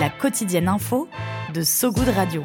La quotidienne info de So Good Radio.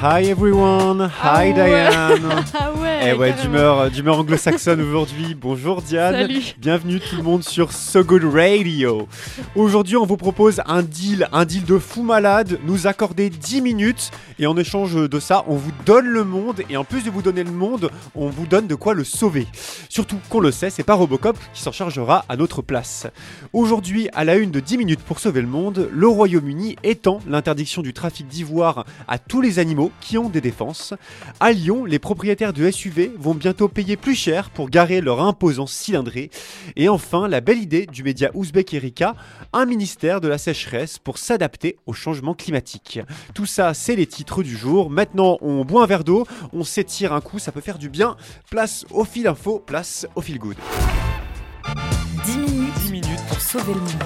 Hi everyone, hi Ah ouais. Diane. Ah ouais, Eh ouais, carrément. d'humeur, d'humeur anglo-saxonne aujourd'hui. Bonjour Diane. Salut. Bienvenue tout le monde sur So Good Radio. Aujourd'hui, on vous propose un deal, un deal de fou malade. Nous accorder 10 minutes et en échange de ça, on vous donne le monde et en plus de vous donner le monde, on vous donne de quoi le sauver. Surtout qu'on le sait, c'est pas Robocop qui s'en chargera à notre place. Aujourd'hui, à la une de 10 minutes pour sauver le monde, le Royaume-Uni étend l'interdiction du trafic d'ivoire à tous les animaux qui ont des défenses. À Lyon, les propriétaires de SUV vont bientôt payer plus cher pour garer leur imposant cylindré. Et enfin, la belle idée du média ouzbek Erika, un ministère de la sécheresse pour s'adapter au changement climatique. Tout ça, c'est les titres du jour. Maintenant, on boit un verre d'eau, on s'étire un coup, ça peut faire du bien. Place au fil info, place au fil good. 10 minutes, 10 minutes pour sauver le monde.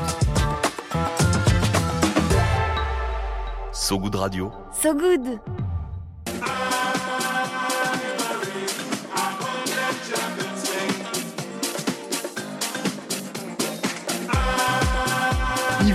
So Good Radio. So Good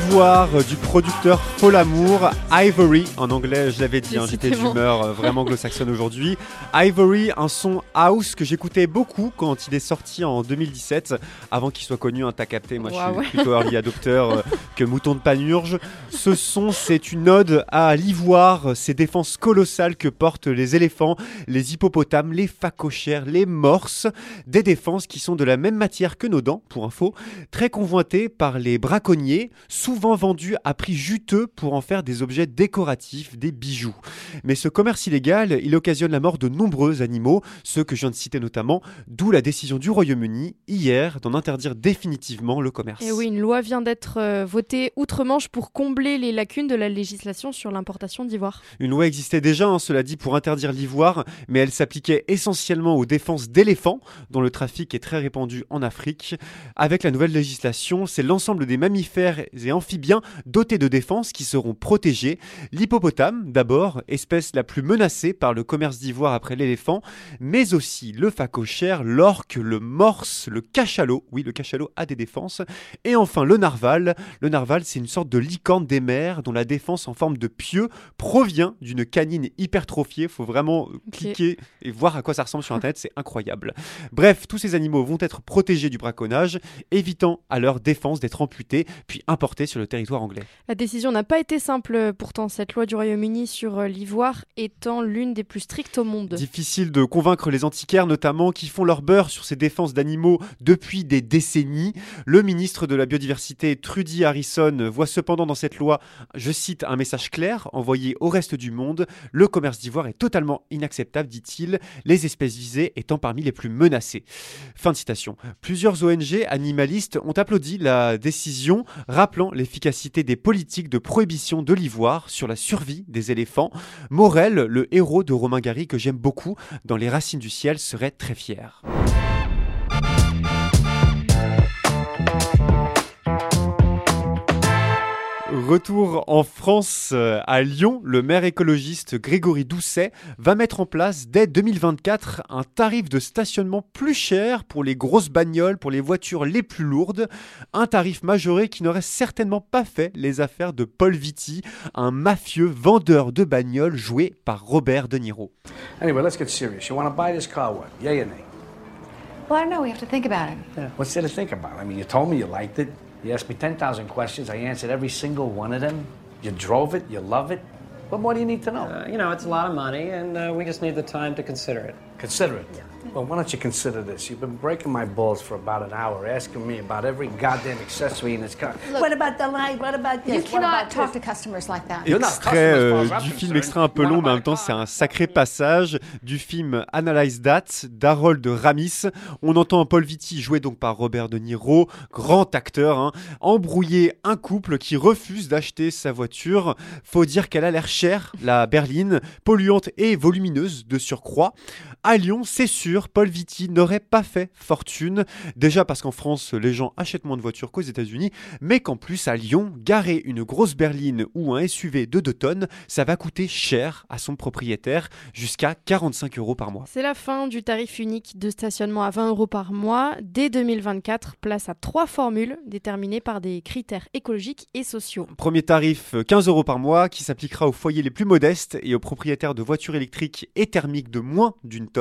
Ivoire euh, du producteur Folamour, Ivory, en anglais je l'avais dit, hein, j'étais d'humeur euh, vraiment anglo-saxonne aujourd'hui. Ivory, un son house que j'écoutais beaucoup quand il est sorti en 2017, avant qu'il soit connu, un t'as capté, moi je suis plutôt early adopter euh, que mouton de panurge. Ce son c'est une ode à l'ivoire, ces défenses colossales que portent les éléphants, les hippopotames, les phacochères, les morses, des défenses qui sont de la même matière que nos dents, pour info, très convoitées par les braconniers, souvent vendus à prix juteux pour en faire des objets décoratifs, des bijoux. Mais ce commerce illégal, il occasionne la mort de nombreux animaux, ceux que je viens de citer notamment, d'où la décision du Royaume-Uni hier d'en interdire définitivement le commerce. Et oui, une loi vient d'être euh, votée outre-Manche pour combler les lacunes de la législation sur l'importation d'ivoire. Une loi existait déjà, hein, cela dit, pour interdire l'ivoire, mais elle s'appliquait essentiellement aux défenses d'éléphants, dont le trafic est très répandu en Afrique. Avec la nouvelle législation, c'est l'ensemble des mammifères et amphibiens dotés de défenses qui seront protégés. L'hippopotame, d'abord, espèce la plus menacée par le commerce d'ivoire après l'éléphant, mais aussi le phacochère, l'orque, le morse, le cachalot. Oui, le cachalot a des défenses. Et enfin le narval. Le narval, c'est une sorte de licorne des mers dont la défense en forme de pieu provient d'une canine hypertrophiée. Faut vraiment euh, cliquer et voir à quoi ça ressemble sur internet, c'est incroyable. Bref, tous ces animaux vont être protégés du braconnage, évitant à leur défense d'être amputés puis importés sur le territoire anglais. La décision n'a pas été simple, pourtant, cette loi du Royaume-Uni sur euh, l'ivoire étant l'une des plus strictes au monde. Difficile de convaincre les antiquaires notamment qui font leur beurre sur ces défenses d'animaux depuis des décennies. Le ministre de la Biodiversité Trudy Harrison voit cependant dans cette loi, je cite, un message clair envoyé au reste du monde. Le commerce d'ivoire est totalement inacceptable, dit-il, les espèces visées étant parmi les plus menacées. Fin de citation. Plusieurs ONG animalistes ont applaudi la décision, rappelant l'efficacité des politiques de prohibition de l'ivoire sur la survie des éléphants. Morel, le héros de Romain Gary que j'aime beaucoup dans Les Racines du Ciel, serait très fier. Retour en France, euh, à Lyon, le maire écologiste Grégory Doucet va mettre en place dès 2024 un tarif de stationnement plus cher pour les grosses bagnoles, pour les voitures les plus lourdes. Un tarif majoré qui n'aurait certainement pas fait les affaires de Paul Vitti, un mafieux vendeur de bagnoles joué par Robert De Niro. Anyway, let's get serious. You want to buy this car, what? Nay? Well, I don't know. We have to think about it. Yeah. What's there to think about? I mean, you told me you liked it. You asked me 10,000 questions. I answered every single one of them. You drove it. You love it. What more do you need to know? Uh, you know, it's a lot of money, and uh, we just need the time to consider it. Consider it. Well, why don't you consider this? You've been breaking my balls for about an hour, asking me about every goddamn accessory in this car. what about the light? What about this? You What cannot about talk this? to customers like that. Extrait euh, du film, extrait un peu long, mais en même temps, c'est un sacré passage du film Analyze That d'Harold Ramis. On entend Paul Vitti, joué donc par Robert De Niro, grand acteur, hein, embrouiller un couple qui refuse d'acheter sa voiture. Faut dire qu'elle a l'air chère, la berline, polluante et volumineuse de surcroît. À Lyon, c'est sûr, Paul Vitti n'aurait pas fait fortune. Déjà parce qu'en France, les gens achètent moins de voitures qu'aux États-Unis, mais qu'en plus, à Lyon, garer une grosse berline ou un SUV de 2 tonnes, ça va coûter cher à son propriétaire, jusqu'à 45 euros par mois. C'est la fin du tarif unique de stationnement à 20 euros par mois. Dès 2024, place à trois formules déterminées par des critères écologiques et sociaux. Premier tarif, euh, 15 euros par mois, qui s'appliquera aux foyers les plus modestes et aux propriétaires de voitures électriques et thermiques de moins d'une tonne.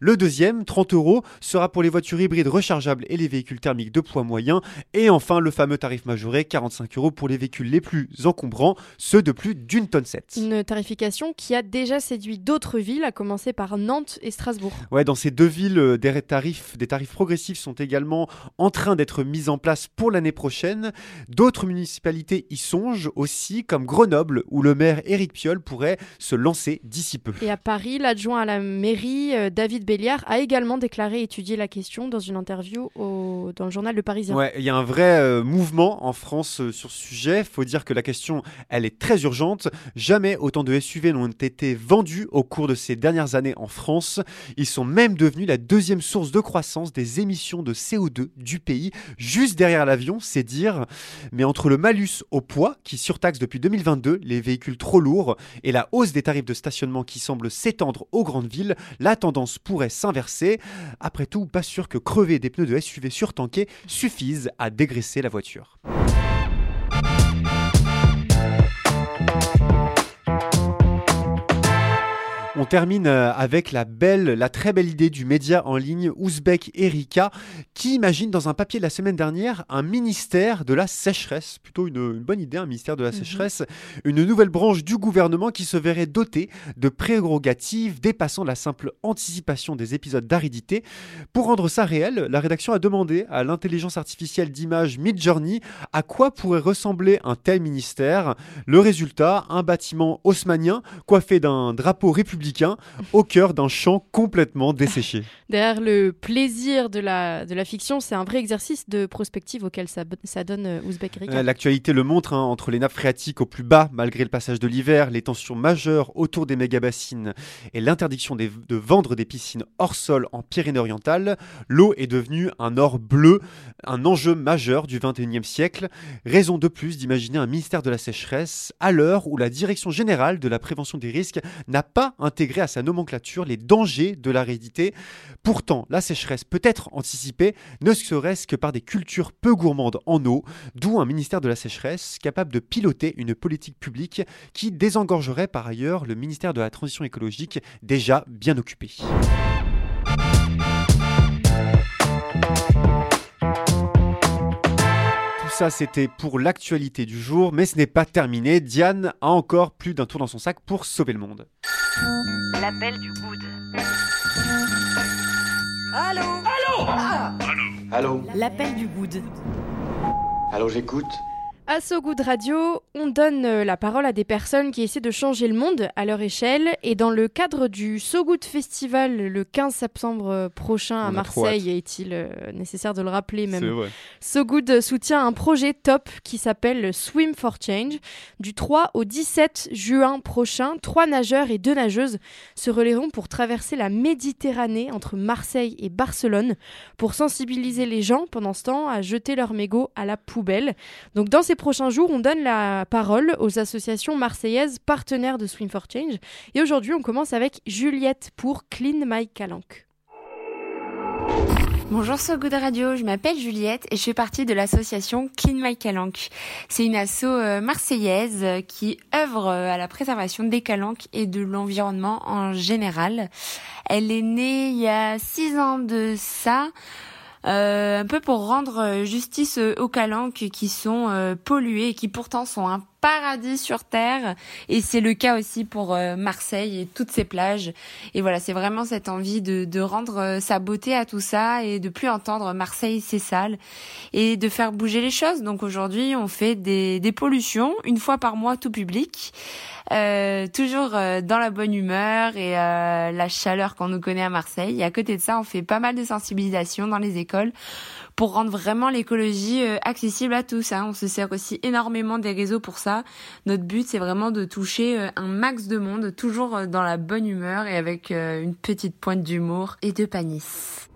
Le deuxième, 30 euros, sera pour les voitures hybrides rechargeables et les véhicules thermiques de poids moyen. Et enfin, le fameux tarif majoré, 45 euros pour les véhicules les plus encombrants, ceux de plus d'une tonne 7. Une tarification qui a déjà séduit d'autres villes, à commencer par Nantes et Strasbourg. Ouais, dans ces deux villes, euh, des tarifs, des tarifs progressifs sont également en train d'être mis en place pour l'année prochaine. D'autres municipalités y songent aussi, comme Grenoble, où le maire Éric Piolle pourrait se lancer d'ici peu. Et à Paris, l'adjoint à la mairie, euh, David Béliard, a également déclaré étudier la question dans une interview au- dans le journal Le Parisien. Ouais, il y a un vrai euh, mouvement en France euh, sur ce sujet. Faut dire que la question, elle est très urgente. Jamais autant de SUV n'ont été vendus au cours de ces dernières années en France. Ils sont même devenus la deuxième source de croissance des émissions de CO2 du pays, juste derrière l'avion, c'est dire. Mais entre le malus au poids, qui surtaxe depuis 2022 les véhicules trop lourds, et la hausse des tarifs de stationnement qui semble s'étendre aux grandes villes, la tendance pourrait s'inverser. Après tout, pas sûr que crever des pneus de SUV surtankés suffise à dégraisser la voiture. On termine euh, avec la belle, la très belle idée du média en ligne Ouzbek Erika qui imagine dans un papier de la semaine dernière un ministère de la sécheresse. Plutôt une, une bonne idée, un ministère de la sécheresse. Une nouvelle branche du gouvernement qui se verrait dotée de prérogatives dépassant la simple anticipation des épisodes d'aridité. Pour rendre ça réel, la rédaction a demandé à l'intelligence artificielle d'image Midjourney à quoi pourrait ressembler un tel ministère. Le résultat, un bâtiment haussmanien coiffé d'un drapeau républicain au cœur d'un champ complètement desséché. Derrière le plaisir de la, de la fiction, c'est un vrai exercice de prospective auquel ça, ça donne euh, Ouzbek. Euh, L'actualité le montre, hein, entre les nappes phréatiques au plus bas, malgré le passage de l'hiver, les tensions majeures autour des méga-bassines et l'interdiction de vendre des piscines hors sol en Pyrénées-Orientales, l'eau est devenue un or bleu, un enjeu majeur du 21e siècle. Raison de plus d'imaginer un ministère de la sécheresse à l'heure où la Direction générale de la prévention des risques n'a pas intégré à sa nomenclature les dangers de l'aridité. Pourtant, la sécheresse peut être anticipée, ne serait-ce que par des cultures peu gourmandes en eau, d'où un ministère de la sécheresse capable de piloter une politique publique qui désengorgerait par ailleurs le ministère de la transition écologique déjà bien occupé. Tout ça, c'était pour l'actualité du jour, mais ce n'est pas terminé. Diane a encore plus d'un tour dans son sac pour sauver le monde. L'appel du good. Allô? Allô? Allô? L'appel du good. Allô, j'écoute À So Good Radio, on donne euh, la parole à des personnes qui essaient de changer le monde à leur échelle. Et dans le cadre du So Good Festival, le 15 septembre euh, prochain à On Marseille, est-il euh, nécessaire de le rappeler même? Vrai. So Good soutient un projet top qui s'appelle Swim for Change. Du 3 au 17 juin prochain, trois nageurs et deux nageuses se relayeront pour traverser la Méditerranée entre Marseille et Barcelone pour sensibiliser les gens pendant ce temps à jeter leurs mégots à la poubelle. Donc dans ces prochains jours, on donne la parole aux associations marseillaises partenaires de Swim for Change. Et aujourd'hui, on commence avec Juliette pour Clean My Calanque. Bonjour So Good Radio, je m'appelle Juliette et je fais partie de l'association Clean My Calanque. C'est une asso euh, marseillaise euh, qui œuvre euh, à la préservation des calanques et de l'environnement en général. Elle est née il y a six ans de ça. Euh, un peu pour rendre euh, justice euh, aux calanques qui sont polluées et qui pourtant sont un paradis sur terre. Et c'est le cas aussi pour euh, Marseille et toutes ses plages. Et voilà c'est vraiment cette envie de, de rendre euh, sa beauté à tout ça et de plus entendre Marseille c'est sale. Et de faire bouger les choses. Donc aujourd'hui on fait des, des pollutions une fois par mois tout public. Euh, toujours euh, dans la bonne humeur et euh, la chaleur qu'on nous connaît à Marseille. Et à côté de ça, on fait pas mal de sensibilisation dans les écoles pour rendre vraiment l'écologie accessible à tous. Hein. On se sert aussi énormément des réseaux pour ça. Notre but, c'est vraiment de toucher un max de monde, toujours dans la bonne humeur et avec une petite pointe d'humour et de panis.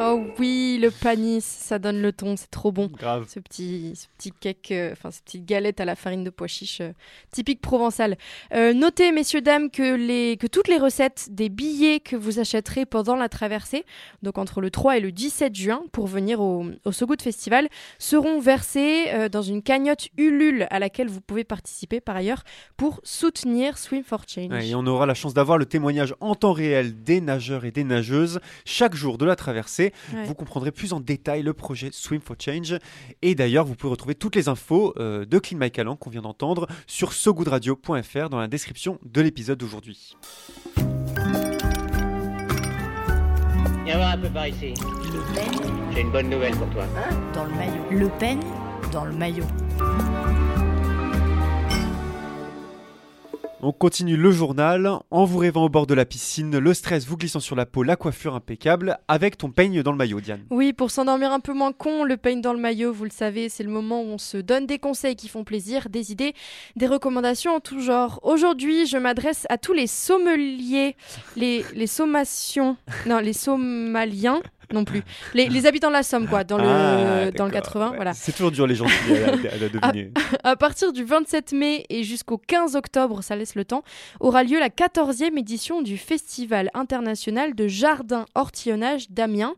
Oh oui, le panis, ça donne le ton, c'est trop bon. Grave. Ce petit, ce petit cake, euh, enfin ces petites galettes à la farine de pois chiche, euh, typique provençal. Euh, notez, messieurs dames, que les, que toutes les recettes des billets que vous achèterez pendant la traversée, donc entre le 3 et le 17 juin, pour venir au, au Festival, seront versés euh, dans une cagnotte Ulule à laquelle vous pouvez participer par ailleurs pour soutenir Swim for Change. Ouais, et on aura la chance d'avoir le témoignage en temps réel des nageurs et des nageuses chaque jour de la traversée. Ouais. Vous comprendrez plus en détail le projet Swim for Change. Et d'ailleurs, vous pouvez retrouver toutes les infos euh, de Clean My Calan qu'on vient d'entendre sur sogoodradio.fr dans la description de l'épisode d'aujourd'hui. Viens voir un peu par ici. J'ai une bonne nouvelle pour toi. Dans le maillot. Le peigne dans le maillot. On continue le journal en vous rêvant au bord de la piscine, le stress vous glissant sur la peau, la coiffure impeccable, avec ton peigne dans le maillot, Diane. Oui, pour s'endormir un peu moins con, le peigne dans le maillot, vous le savez, c'est le moment où on se donne des conseils qui font plaisir, des idées, des recommandations en tout genre. Aujourd'hui, je m'adresse à tous les sommeliers, les, les sommations, non, les somaliens non plus, les, les habitants de la Somme, quoi, dans le, Ah, dans le d'accord, 80, ouais. voilà. C'est toujours dur les gens à, à- à deviner. À partir du 27 mai et jusqu'au 15 octobre, ça laisse le temps, aura lieu la 14e édition du Festival international de jardin hortillonnage d'Amiens.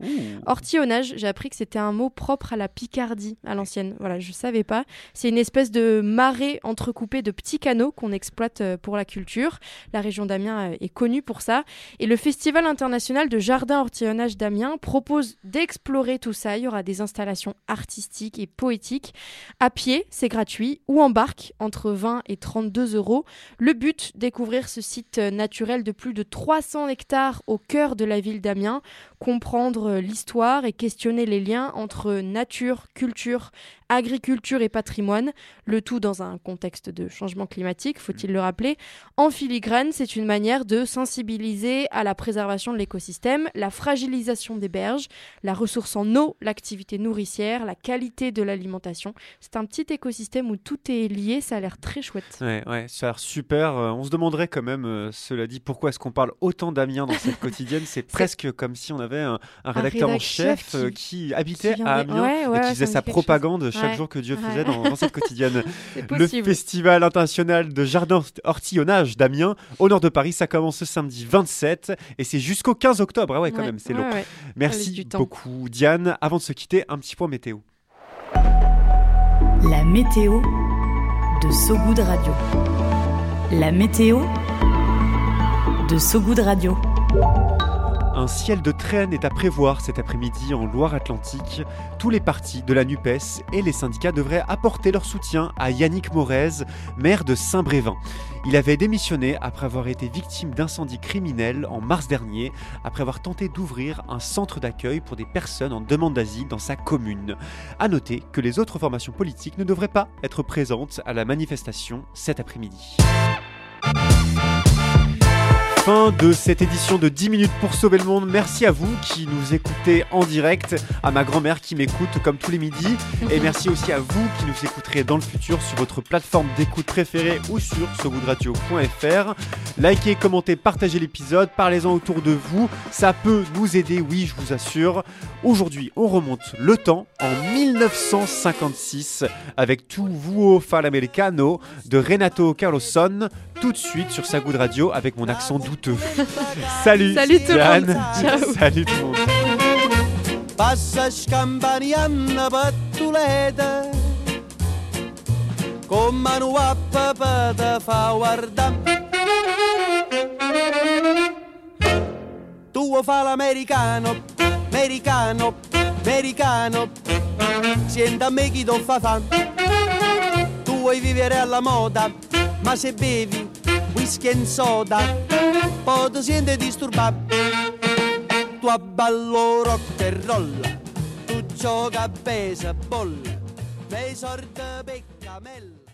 Hortillonnage, j'ai appris que c'était un mot propre à la Picardie à l'ancienne. Voilà, je savais pas. C'est une espèce de marais entrecoupé de petits canaux qu'on exploite euh, pour la culture. La région d'Amiens euh, est connue pour ça. Et le Festival international de jardin hortillonnage d'Amiens propose d'explorer tout ça. Il y aura des installations artistiques et poétiques. À pied, c'est gratuit, ou en barque, entre 20 et 32 euros. Le but, découvrir ce site naturel de plus de 300 hectares au cœur de la ville d'Amiens, comprendre l'histoire et questionner les liens entre nature, culture, agriculture et patrimoine, le tout dans un contexte de changement climatique, faut-il le rappeler. En filigrane, c'est une manière de sensibiliser à la préservation de l'écosystème, la fragilisation des berges, la ressource en eau, l'activité nourricière, la qualité de l'alimentation. C'est un petit écosystème où tout est lié, ça a l'air très chouette. Ouais, ouais, ça a l'air super. Euh, on se demanderait quand même, euh, cela dit, pourquoi est-ce qu'on parle autant d'Amiens dans cette quotidienne? C'est presque comme si on avait un, un rédacteur en rédac chef chef euh, qui- qui, habitait qui à Amiens Ouais, ouais, et qui faisait sa propagande. Chaque Ouais. jour que Dieu Ouais. faisait dans, dans cette quotidienne. C'est Le possible. Festival international de jardin hortillonnage d'Amiens, au nord de Paris, ça commence ce samedi 27 et c'est jusqu'au 15 octobre. Ah ouais, quand Ouais, même, c'est long. Merci beaucoup, Diane. Avant de se quitter, un petit point météo. La météo de Sogoud Radio. La météo de Sogoud Radio. Un ciel de traîne est à prévoir cet après-midi en Loire-Atlantique. Tous les partis de la NUPES et les syndicats devraient apporter leur soutien à Yannick Morez, maire de Saint-Brévin. Il avait démissionné après avoir été victime d'incendies criminels en mars dernier, après avoir tenté d'ouvrir un centre d'accueil pour des personnes en demande d'asile dans sa commune. À noter que les autres formations politiques ne devraient pas être présentes à la manifestation cet après-midi. Fin de cette édition de 10 minutes pour sauver le monde. Merci à vous qui nous écoutez en direct, à ma grand-mère qui m'écoute comme tous les midis, et merci aussi à vous qui nous écouterez dans le futur sur votre plateforme d'écoute préférée ou sur sogoodradio.fr. Likez, commentez, partagez l'épisode, parlez-en autour de vous, ça peut nous aider, oui, je vous assure. Aujourd'hui, on remonte le temps en 1956 avec tout Vuo fa l'americano de Renato Carlosson, tout de suite sur sa Good Radio avec mon accent douteux. Salut, Salut tout le Diane. monde. Ciao. Salut tout le monde. Passa scampanianna pattuleta Con mano a papà te fa Tu fa l'americano, americano, americano Sienta a me chi ti fa fan Tu vuoi vivere alla moda, ma se bevi whisky e soda, poi ti senti disturbato. Tu abballo rock e roll, tu gioca a baseball, nei sordi peccamella.